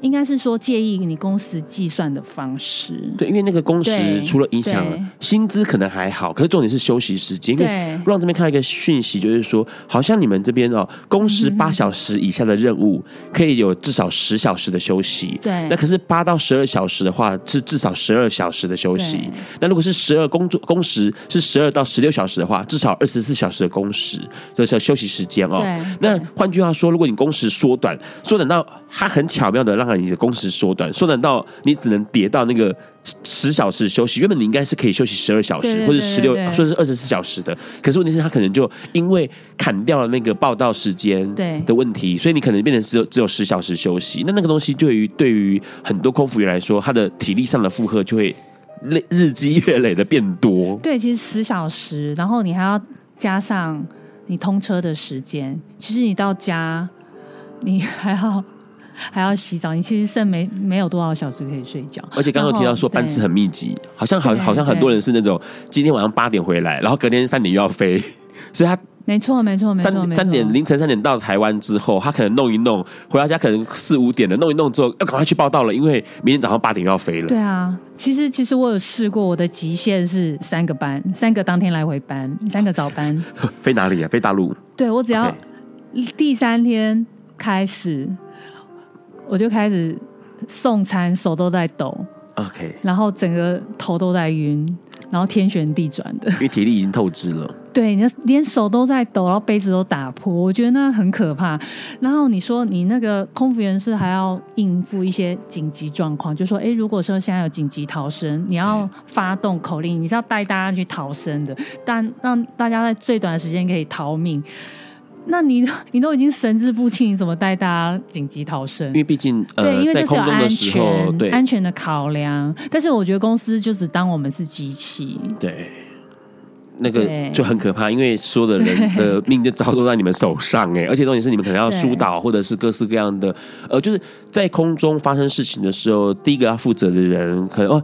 应该是说介意你工时计算的方式。对，因为那个工时除了影响薪资可能还好，可是重点是休息时间。因为 Ron 这边看到一个讯息，就是说好像你们这边哦，工时八小时以下的任务可以有至少十小时的休息。对，那可是八到十二小时的话是至少十二小时的休息。那如果是十二工作工时是十二到十六小时的话，至少二十四小时的工时，这是休息时间哦。那换句话说，如果你工时缩短，缩短到它很巧妙的让你的工时缩短，缩短到你只能跌到那个十小时休息。原本你应该是可以休息十二小时或者十六，说是二十四小时的。可是问题是，他可能就因为砍掉了那个报道时间的问题，所以你可能变成只有只有十小时休息。那那个东西对于对于很多空服员来说，他的体力上的负荷就会累日积月累的变多。对，其实十小时，然后你还要加上你通车的时间，其实你到家你还要。还要洗澡，你其实剩没没有多少小时可以睡觉。而且刚刚提到说班次很密集，好像好好像很多人是那种今天晚上八点回来，然后隔天三点又要飞，所以他没错没错没错，三三点凌晨三点到台湾之后，他可能弄一弄回到家可能四五点了，弄一弄之后要赶快去报到了，因为明天早上八点又要飞了。对啊，其实其实我有试过，我的极限是三个班，三个当天来回班，三个早班。飞哪里啊？飞大陆？对，我只要第三天开始。我就开始送餐，手都在抖，OK，然后整个头都在晕，然后天旋地转的，因为体力已经透支了。对，你连手都在抖，然后杯子都打破，我觉得那很可怕。然后你说你那个空服员是还要应付一些紧急状况，就说，哎，如果说现在有紧急逃生，你要发动口令，你是要带大家去逃生的，但让大家在最短的时间可以逃命。那你你都已经神志不清，你怎么带大家紧急逃生？因为毕竟呃，对，因为这是有安全安全的考量。但是我觉得公司就只当我们是机器，对，那个就很可怕，因为所有的人的命就操作在你们手上哎，而且重点是你们可能要疏导或者是各式各样的呃，就是在空中发生事情的时候，第一个要负责的人可能哦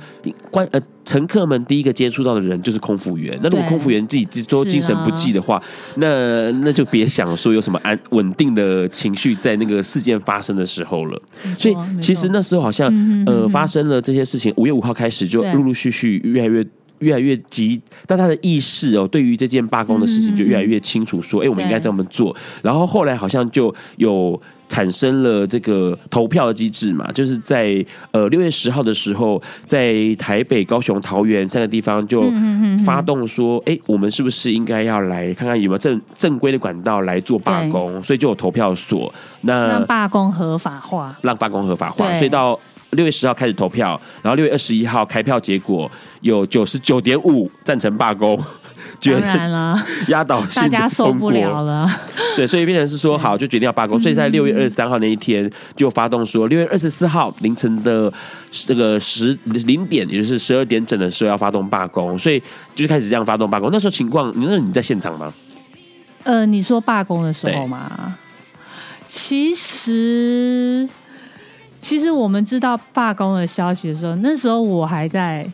关呃。乘客们第一个接触到的人就是空服员。那如果空服员自己都精神不济的话，啊、那那就别想说有什么安稳定的情绪在那个事件发生的时候了。所以其实那时候好像呃发生了这些事情，五月五号开始就陆陆续续越来越。越来越急，但他的意识哦，对于这件罢工的事情就越来越清楚说，说、嗯、哎，我们应该这么做。然后后来好像就有产生了这个投票的机制嘛，就是在呃六月十号的时候，在台北、高雄、桃园三个地方就发动说，哎、嗯，我们是不是应该要来看看有没有正正规的管道来做罢工？所以就有投票所，那让罢工合法化，让罢工合法化。所以到六月十号开始投票，然后六月二十一号开票结果。有九十九点五赞成罢工，当然了，压倒性大家受不了了。对，所以变成是说好，就决定要罢工。所以在六月二十三号那一天就发动说，六月二十四号凌晨的这个十零点，也就是十二点整的时候要发动罢工，所以就开始这样发动罢工。那时候情况，你那你在现场吗？呃，你说罢工的时候吗？其实，其实我们知道罢工的消息的时候，那时候我还在。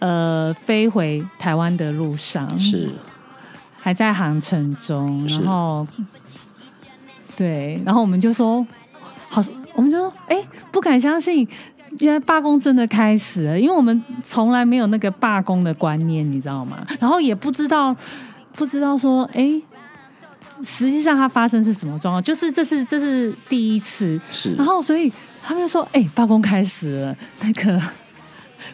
呃，飞回台湾的路上是还在航程中，然后对，然后我们就说好，我们就说哎、欸，不敢相信，原来罢工真的开始了，因为我们从来没有那个罢工的观念，你知道吗？然后也不知道不知道说哎、欸，实际上它发生是什么状况，就是这是这是第一次，是，然后所以他们就说哎，欸、罢工开始了，那个。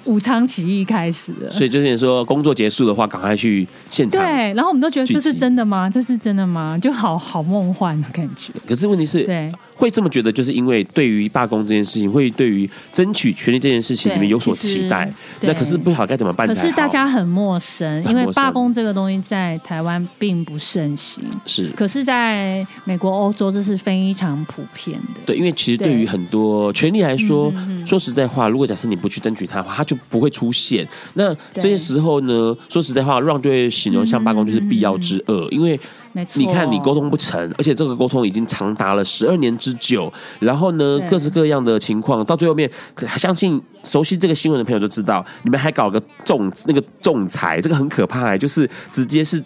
武昌起义开始了，所以就是说工作结束的话，赶快去现场。对，然后我们都觉得这是真的吗？这是真的吗？就好好梦幻的感觉。可是问题是，对。会这么觉得，就是因为对于罢工这件事情，会对于争取权利这件事情，你们有所期待。那可是不晓得该怎么办。可是大家很陌生，因为罢工这个东西在台湾并不盛行。是，可是在美国、欧洲，这是非常普遍的。对，因为其实对于很多权利来说，说实在话，如果假设你不去争取它的话，它就不会出现。那这些时候呢，说实在话，Ron 就会形容像罢工就是必要之恶，因为。没错，你看，你沟通不成，而且这个沟通已经长达了十二年之久。然后呢，各式各样的情况，到最后面，相信熟悉这个新闻的朋友都知道，你们还搞个仲那个仲裁，这个很可怕，就是直接是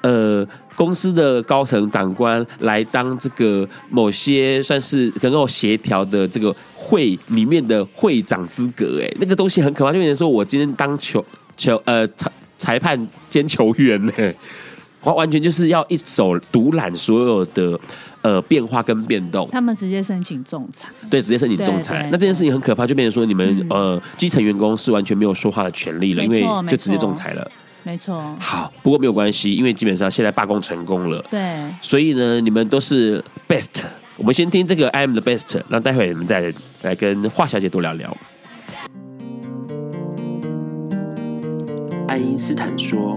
呃公司的高层长官来当这个某些算是能够协调的这个会里面的会长资格，哎，那个东西很可怕，就有人说我今天当球球呃裁裁判兼球员呢，完完全就是要一手独揽所有的。呃，变化跟变动，他们直接申请仲裁，对，直接申请仲裁。那这件事情很可怕，就变成说你们、嗯、呃基层员工是完全没有说话的权利了，因为就直接仲裁了。没错。好，不过没有关系，因为基本上现在罢工成功了。对。所以呢，你们都是 best。我们先听这个 I am the best，那待会你们再，来跟华小姐多聊聊。爱因斯坦说：“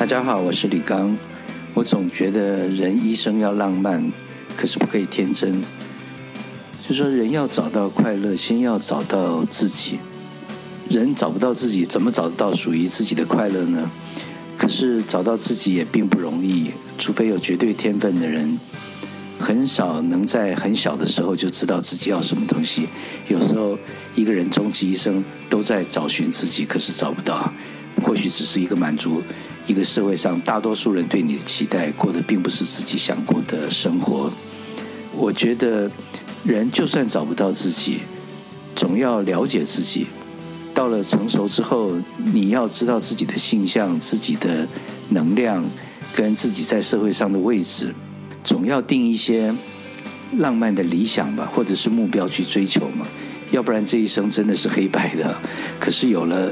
大家好，我是李刚。我总觉得人一生要浪漫，可是不可以天真。就说人要找到快乐，先要找到自己。人找不到自己，怎么找得到属于自己的快乐呢？可是找到自己也并不容易，除非有绝对天分的人，很少能在很小的时候就知道自己要什么东西。有时候一个人终其一生都在找寻自己，可是找不到，或许只是一个满足。一个社会上大多数人对你的期待，过的并不是自己想过的生活。我觉得，人就算找不到自己，总要了解自己。到了成熟之后，你要知道自己的性向、自己的能量，跟自己在社会上的位置，总要定一些浪漫的理想吧，或者是目标去追求嘛。要不然这一生真的是黑白的。可是有了。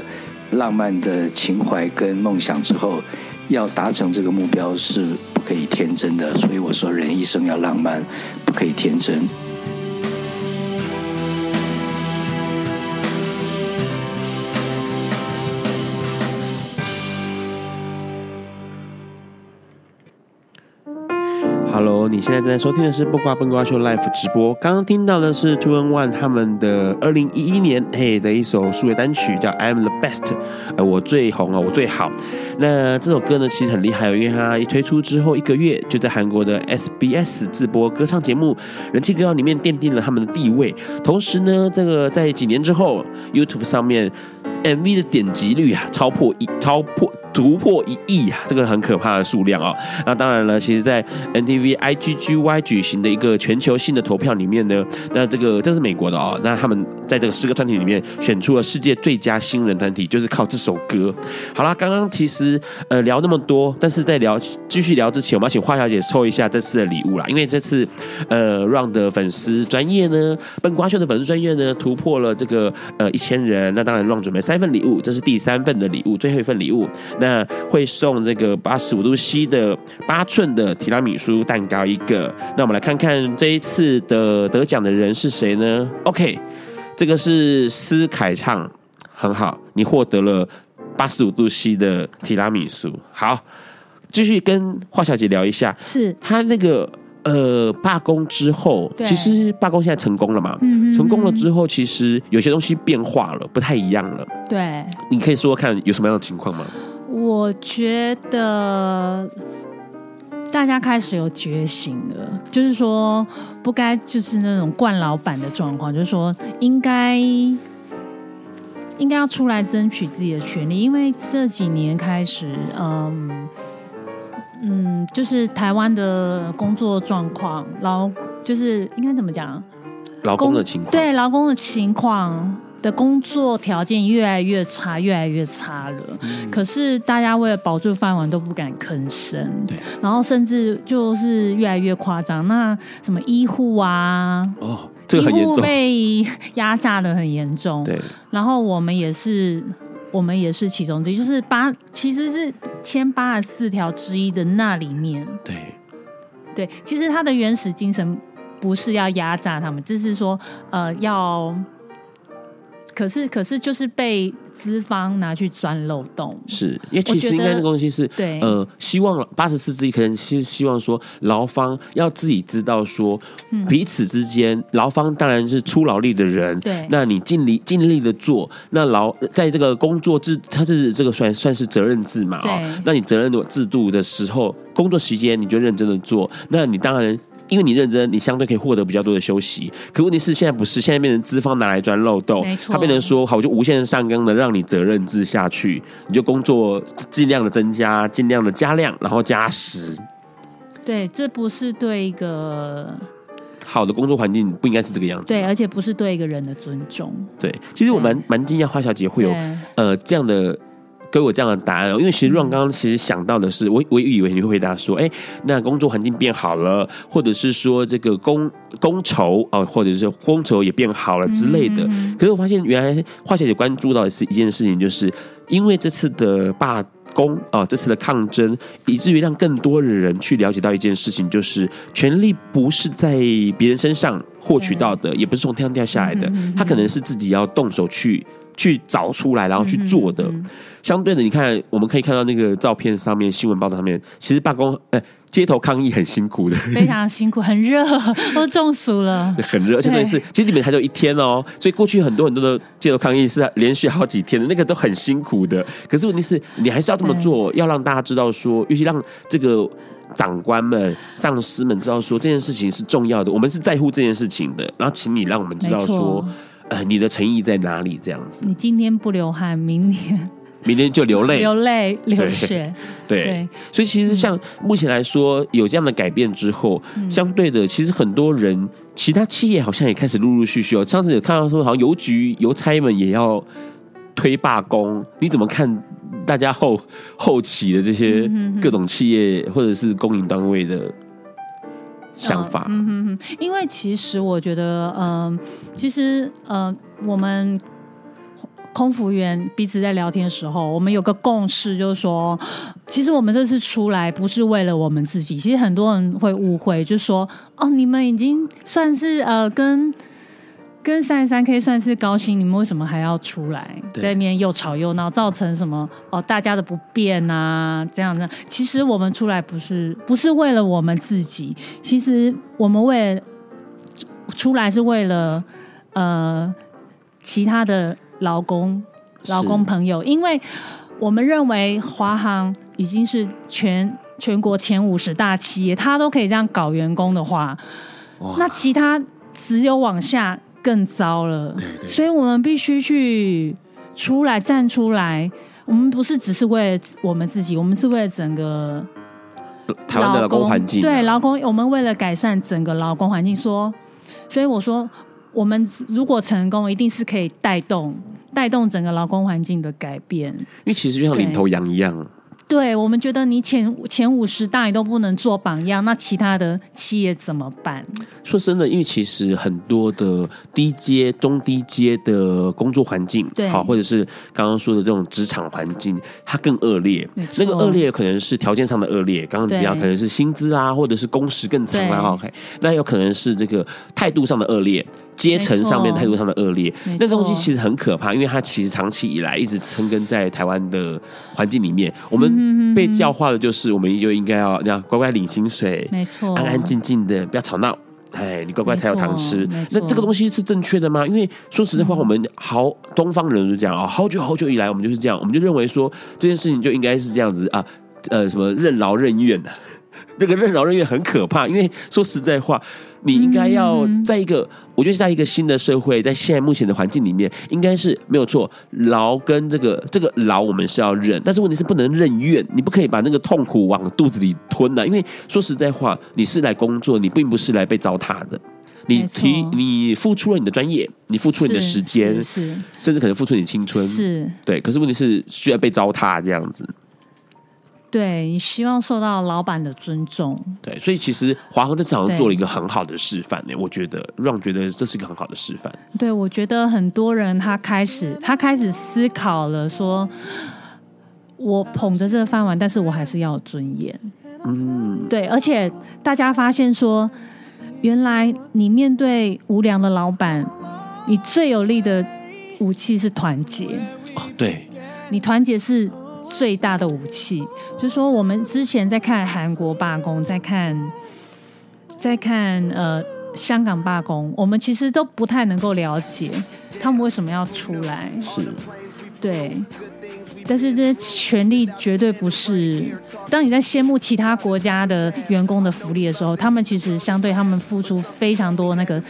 浪漫的情怀跟梦想之后，要达成这个目标是不可以天真的，所以我说人一生要浪漫，不可以天真。你现在正在收听的是《不瓜笨瓜秀》Live 直播。刚刚听到的是 Two N One 他们的二零一一年嘿的一首数位单曲，叫《I'm the Best》，呃，我最红啊，我最好。那这首歌呢，其实很厉害，因为它一推出之后一个月，就在韩国的 SBS 自播歌唱节目《人气歌谣》里面奠定了他们的地位。同时呢，这个在几年之后，YouTube 上面 MV 的点击率啊，超破一，超破。突破一亿啊，这个很可怕的数量啊！那当然了，其实，在 NTV IGGY 举行的一个全球性的投票里面呢，那这个这是美国的哦，那他们在这个十个团体里面选出了世界最佳新人团体，就是靠这首歌。好啦，刚刚其实呃聊那么多，但是在聊继续聊之前，我们要请华小姐抽一下这次的礼物啦，因为这次呃 Run 的粉丝专业呢，笨瓜秀的粉丝专业呢突破了这个呃一千人，那当然 Run 准备三份礼物，这是第三份的礼物，最后一份礼物。那会送这个八十五度 C 的八寸的提拉米苏蛋糕一个。那我们来看看这一次的得奖的人是谁呢？OK，这个是思凯唱，很好，你获得了八十五度 C 的提拉米苏。好，继续跟华小姐聊一下，是她那个呃罢工之后，其实罢工现在成功了嘛？嗯，成功了之后，其实有些东西变化了，不太一样了。对，你可以说说看有什么样的情况吗？我觉得大家开始有觉醒了，就是说不该就是那种惯老板的状况，就是说应该应该要出来争取自己的权利，因为这几年开始，嗯嗯，就是台湾的工作状况，劳就是应该怎么讲？劳工的情况，对劳工的情况。的工作条件越来越差，越来越差了。嗯、可是大家为了保住饭碗都不敢吭声，对。然后甚至就是越来越夸张，那什么医护啊，哦，这个很严重，医护被压榨的很严重。对。然后我们也是，我们也是其中之一，就是八其实是签八十四条之一的那里面。对。对，其实他的原始精神不是要压榨他们，只是说呃要。可是，可是就是被资方拿去钻漏洞。是因为其实应该那个东西是对呃，希望八十四之一可能其实希望说劳方要自己知道说彼此之间，劳、嗯、方当然是出劳力的人，对，那你尽力尽力的做，那劳在这个工作制，它是这个算算是责任制嘛啊、哦，那你责任的制度的时候，工作时间你就认真的做，那你当然。因为你认真，你相对可以获得比较多的休息。可问题是现在不是，现在变成资方拿来钻漏洞，他变成说好，我就无限上纲的让你责任制下去，你就工作尽量的增加，尽量的加量，然后加时。对，这不是对一个好的工作环境，不应该是这个样子。对，而且不是对一个人的尊重。对，其实我蛮蛮惊讶，花小姐会有呃这样的。给我这样的答案，哦因为其实 Ron 刚刚其实想到的是，我我以为你会回答说，哎，那工作环境变好了，或者是说这个工工酬啊，或者是工酬也变好了之类的。可是我发现，原来华小姐关注到的是一件事情，就是因为这次的罢工啊，这次的抗争，以至于让更多的人去了解到一件事情，就是权力不是在别人身上获取到的，也不是从天上掉下来的，他可能是自己要动手去。去找出来，然后去做的。相对的，你看，我们可以看到那个照片上面，新闻报道上面，其实罢工，呃，街头抗议很辛苦的，非常辛苦，很热，都中暑了。很热，而且是，其实你们才有一天哦。所以过去很多很多的街头抗议是连续好几天的，那个都很辛苦的。可是问题是，你还是要这么做，要让大家知道说，尤其让这个长官们、上司们知道说，这件事情是重要的，我们是在乎这件事情的。然后，请你让我们知道说。呃，你的诚意在哪里？这样子，你今天不流汗，明年明天就 流泪，流泪流血。对，对，所以其实像目前来说，有这样的改变之后，嗯、相对的，其实很多人，其他企业好像也开始陆陆续续哦。上次有看到说，好像邮局邮差们也要推罢工，你怎么看？大家后后期的这些各种企业或者是公营单位的？想法，嗯哼哼，因为其实我觉得，嗯、呃，其实，呃，我们空服员彼此在聊天的时候，我们有个共识，就是说，其实我们这次出来不是为了我们自己。其实很多人会误会，就是说，哦，你们已经算是呃跟。跟三十三 K 算是高薪，你们为什么还要出来在那边又吵又闹，造成什么哦大家的不便啊？这样的，其实我们出来不是不是为了我们自己，其实我们为了出来是为了呃其他的劳工劳工朋友，因为我们认为华航已经是全全国前五十大企业，他都可以这样搞员工的话，那其他只有往下。更糟了，对对，所以我们必须去出来站出来。我们不是只是为了我们自己，我们是为了整个台湾的劳工环境。对，劳工，我们为了改善整个劳工环境，说，所以我说，我们如果成功，一定是可以带动带动整个劳工环境的改变。因为其实就像领头羊一样。对，我们觉得你前前五十大你都不能做榜样，那其他的企业怎么办？说真的，因为其实很多的低阶、中低阶的工作环境，对，好，或者是刚刚说的这种职场环境，它更恶劣。那个恶劣可能是条件上的恶劣，刚刚提到可能是薪资啊，或者是工时更长啊。OK，那有可能是这个态度上的恶劣。阶层上面态度上的恶劣，那东西其实很可怕，因为它其实长期以来一直生根在台湾的环境里面。我们被教化的就是，我们就应该要要乖乖领薪水，没错，安安静静的，不要吵闹。哎，你乖乖才有糖吃。那这个东西是正确的吗？因为说实在话，我们好东方人就这样啊，好久好久以来，我们就是这样，我们就认为说这件事情就应该是这样子啊，呃，什么任劳任怨的。那个任劳任怨很可怕，因为说实在话，你应该要在一个，我觉得在一个新的社会，在现在目前的环境里面，应该是没有错。劳跟这个这个劳，我们是要忍，但是问题是不能任怨，你不可以把那个痛苦往肚子里吞啊。因为说实在话，你是来工作，你并不是来被糟蹋的。你提，你付出了你的专业，你付出了你的时间，是，甚至可能付出你青春，是对。可是问题是需要被糟蹋这样子。对，你希望受到老板的尊重。对，所以其实华航这次好像做了一个很好的示范呢。我觉得让觉得这是一个很好的示范。对，我觉得很多人他开始他开始思考了，说我捧着这个饭碗，但是我还是要有尊严。嗯，对，而且大家发现说，原来你面对无良的老板，你最有力的武器是团结。哦，对，你团结是最大的武器。就是说，我们之前在看韩国罢工，在看，在看呃香港罢工，我们其实都不太能够了解他们为什么要出来。是，对。但是这些权利绝对不是。当你在羡慕其他国家的员工的福利的时候，他们其实相对他们付出非常多那个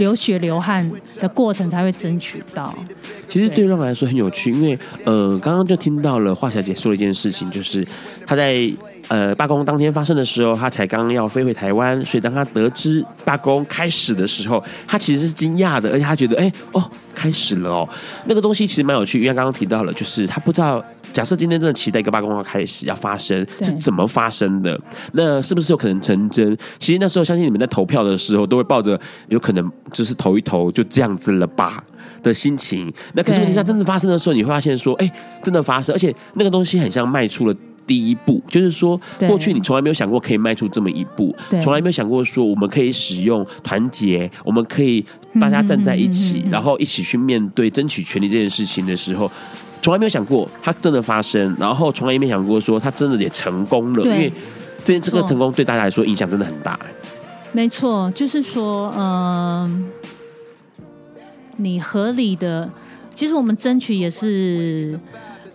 流血流汗的过程才会争取到。其实对让来说很有趣，因为呃，刚刚就听到了华小姐说了一件事情，就是她在。呃，罢工当天发生的时候，他才刚要飞回台湾，所以当他得知罢工开始的时候，他其实是惊讶的，而且他觉得，哎、欸，哦，开始了哦，那个东西其实蛮有趣，因为刚刚提到了，就是他不知道，假设今天真的期待一个罢工要开始要发生，是怎么发生的？那是不是有可能成真？其实那时候相信你们在投票的时候，都会抱着有可能就是投一投就这样子了吧的心情。那可是问题是，真正发生的时候，你会发现说，哎、欸，真的发生，而且那个东西很像迈出了。第一步就是说，过去你从来没有想过可以迈出这么一步，从来没有想过说我们可以使用团结，我们可以大家站在一起，然后一起去面对争取权利这件事情的时候，从来没有想过它真的发生，然后从来也没想过说它真的也成功了，因为这件这个成功对大家来说影响真的很大。没错，就是说，嗯、呃，你合理的，其实我们争取也是。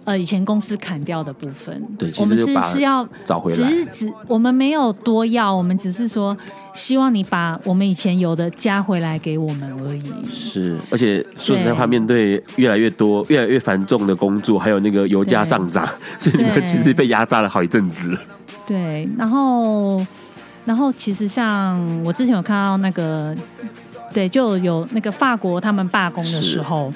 呃，以前公司砍掉的部分，对，我们是是要找回来，只是只我们没有多要，我们只是说希望你把我们以前有的加回来给我们而已。是，而且说实在话，面对越来越多、越来越繁重的工作，还有那个油价上涨，所以你们其实被压榨了好一阵子。对，然后，然后其实像我之前有看到那个，对，就有那个法国他们罢工的时候。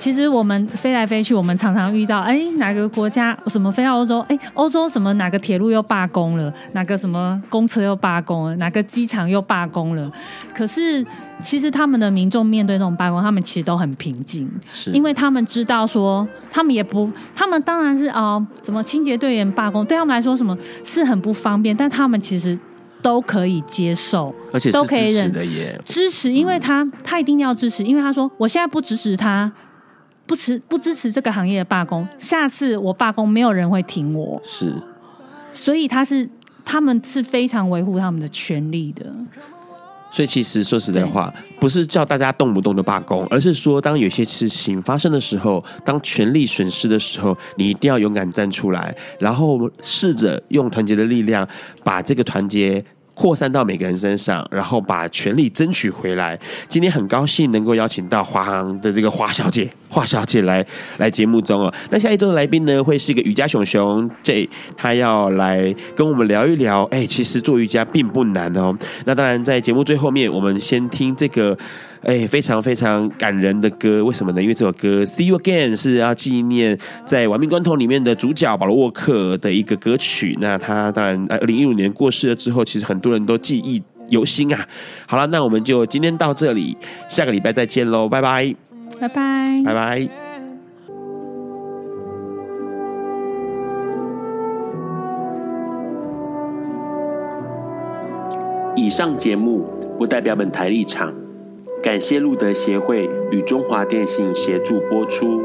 其实我们飞来飞去，我们常常遇到，哎，哪个国家什么飞到欧洲，哎，欧洲什么哪个铁路又罢工了，哪个什么公车又罢工了，哪个机场又罢工了。可是其实他们的民众面对那种罢工，他们其实都很平静，因为他们知道说，他们也不，他们当然是哦，什么清洁队员罢工，对他们来说什么是很不方便，但他们其实都可以接受，而且都可以忍支持，因为他、嗯、他一定要支持，因为他说我现在不支持他。不支不支持这个行业的罢工，下次我罢工没有人会挺我。是，所以他是他们是非常维护他们的权利的。所以其实说实在话，不是叫大家动不动就罢工，而是说当有些事情发生的时候，当权利损失的时候，你一定要勇敢站出来，然后试着用团结的力量把这个团结。扩散到每个人身上，然后把权力争取回来。今天很高兴能够邀请到华航的这个华小姐，华小姐来来节目中哦。那下一周的来宾呢，会是一个瑜伽熊熊 J，他要来跟我们聊一聊。哎，其实做瑜伽并不难哦。那当然，在节目最后面，我们先听这个。哎，非常非常感人的歌，为什么呢？因为这首歌《See You Again》是要纪念在《亡命关头》里面的主角保罗沃克的一个歌曲。那他当然，二零一五年过世了之后，其实很多人都记忆犹新啊。好了，那我们就今天到这里，下个礼拜再见喽，拜拜，拜拜，拜拜。以上节目不代表本台立场。感谢路德协会与中华电信协助播出。